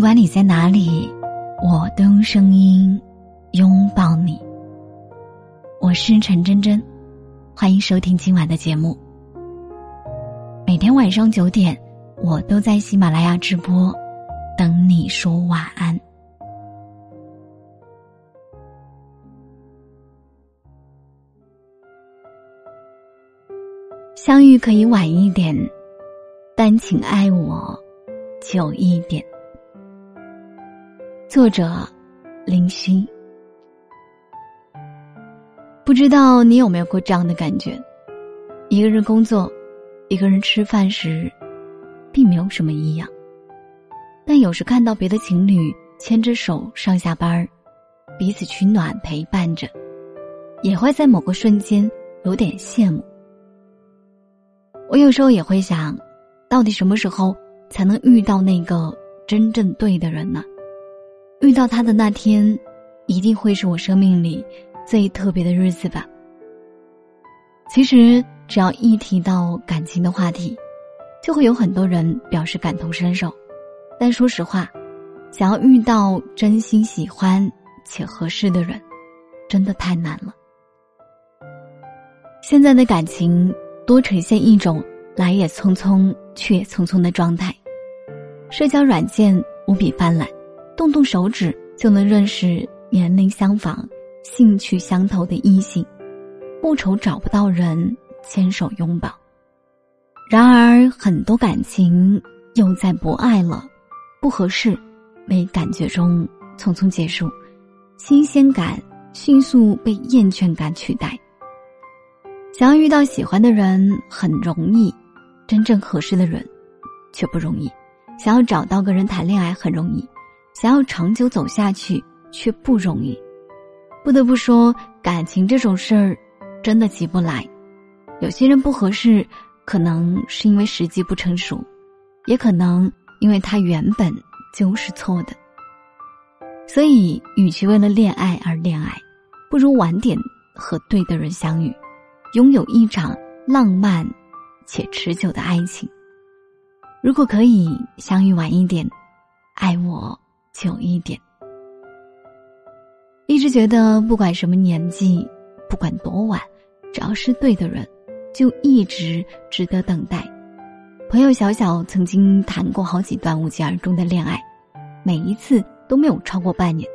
不管你在哪里，我都用声音拥抱你。我是陈真真，欢迎收听今晚的节目。每天晚上九点，我都在喜马拉雅直播，等你说晚安。相遇可以晚一点，但请爱我久一点。作者：林夕。不知道你有没有过这样的感觉？一个人工作，一个人吃饭时，并没有什么异样。但有时看到别的情侣牵着手上下班彼此取暖陪伴着，也会在某个瞬间有点羡慕。我有时候也会想，到底什么时候才能遇到那个真正对的人呢？遇到他的那天，一定会是我生命里最特别的日子吧。其实，只要一提到感情的话题，就会有很多人表示感同身受。但说实话，想要遇到真心喜欢且合适的人，真的太难了。现在的感情多呈现一种来也匆匆，去也匆匆的状态，社交软件无比泛滥。动动手指就能认识年龄相仿、兴趣相投的异性，不愁找不到人牵手拥抱。然而，很多感情又在不爱了、不合适、没感觉中匆匆结束，新鲜感迅速被厌倦感取代。想要遇到喜欢的人很容易，真正合适的人却不容易。想要找到个人谈恋爱很容易。想要长久走下去却不容易，不得不说，感情这种事儿真的急不来。有些人不合适，可能是因为时机不成熟，也可能因为他原本就是错的。所以，与其为了恋爱而恋爱，不如晚点和对的人相遇，拥有一场浪漫且持久的爱情。如果可以相遇晚一点，爱我。久一点，一直觉得不管什么年纪，不管多晚，只要是对的人，就一直值得等待。朋友小小曾经谈过好几段无疾而终的恋爱，每一次都没有超过半年，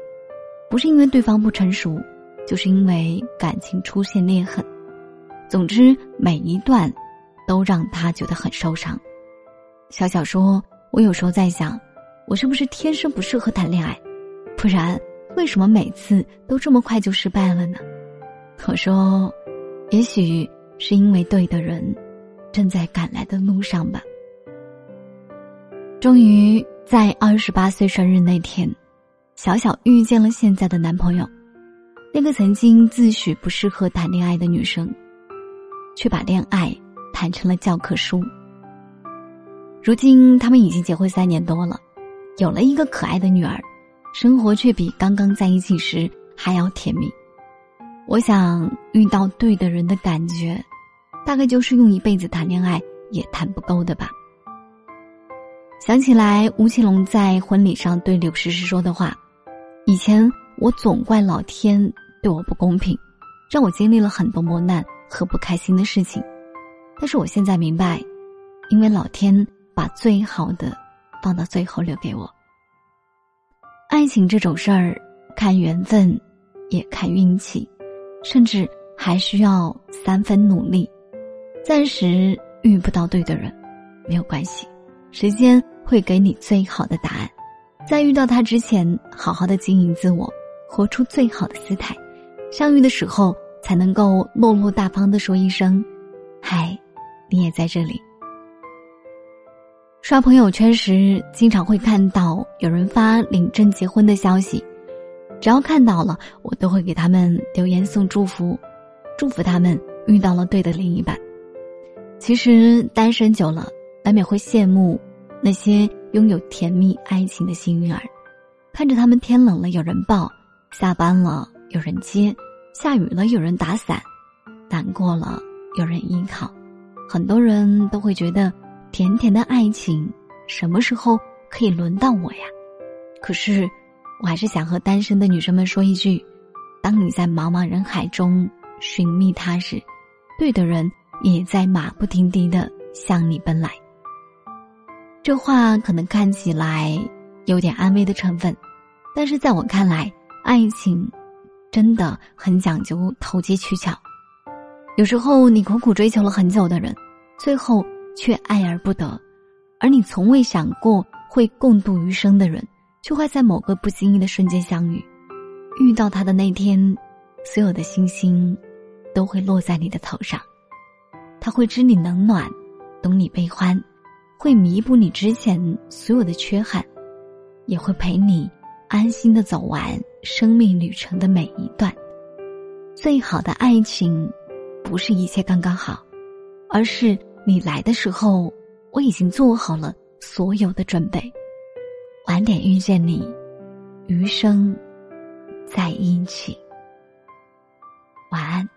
不是因为对方不成熟，就是因为感情出现裂痕。总之，每一段都让他觉得很受伤。小小说：“我有时候在想。”我是不是天生不适合谈恋爱？不然，为什么每次都这么快就失败了呢？我说，也许是因为对的人正在赶来的路上吧。终于在二十八岁生日那天，小小遇见了现在的男朋友，那个曾经自诩不适合谈恋爱的女生，却把恋爱谈成了教科书。如今他们已经结婚三年多了。有了一个可爱的女儿，生活却比刚刚在一起时还要甜蜜。我想遇到对的人的感觉，大概就是用一辈子谈恋爱也谈不够的吧。想起来吴奇隆在婚礼上对柳诗诗说的话：“以前我总怪老天对我不公平，让我经历了很多磨难和不开心的事情。但是我现在明白，因为老天把最好的。”放到最后留给我。爱情这种事儿，看缘分，也看运气，甚至还需要三分努力。暂时遇不到对的人，没有关系，时间会给你最好的答案。在遇到他之前，好好的经营自我，活出最好的姿态。相遇的时候，才能够落落大方的说一声：“嗨，你也在这里。”刷朋友圈时，经常会看到有人发领证结婚的消息，只要看到了，我都会给他们留言送祝福，祝福他们遇到了对的另一半。其实单身久了，难免会羡慕那些拥有甜蜜爱情的幸运儿，看着他们天冷了有人抱，下班了有人接，下雨了有人打伞，难过了有人依靠，很多人都会觉得。甜甜的爱情，什么时候可以轮到我呀？可是，我还是想和单身的女生们说一句：当你在茫茫人海中寻觅他时，对的人也在马不停蹄的向你奔来。这话可能看起来有点安慰的成分，但是在我看来，爱情真的很讲究投机取巧。有时候，你苦苦追求了很久的人，最后却爱而不得；而你从未想过会共度余生的人，却会在某个不经意的瞬间相遇。遇到他的那天，所有的星星都会落在你的头上。他会知你冷暖，懂你悲欢。会弥补你之前所有的缺憾，也会陪你安心的走完生命旅程的每一段。最好的爱情，不是一切刚刚好，而是你来的时候，我已经做好了所有的准备。晚点遇见你，余生在一起。晚安。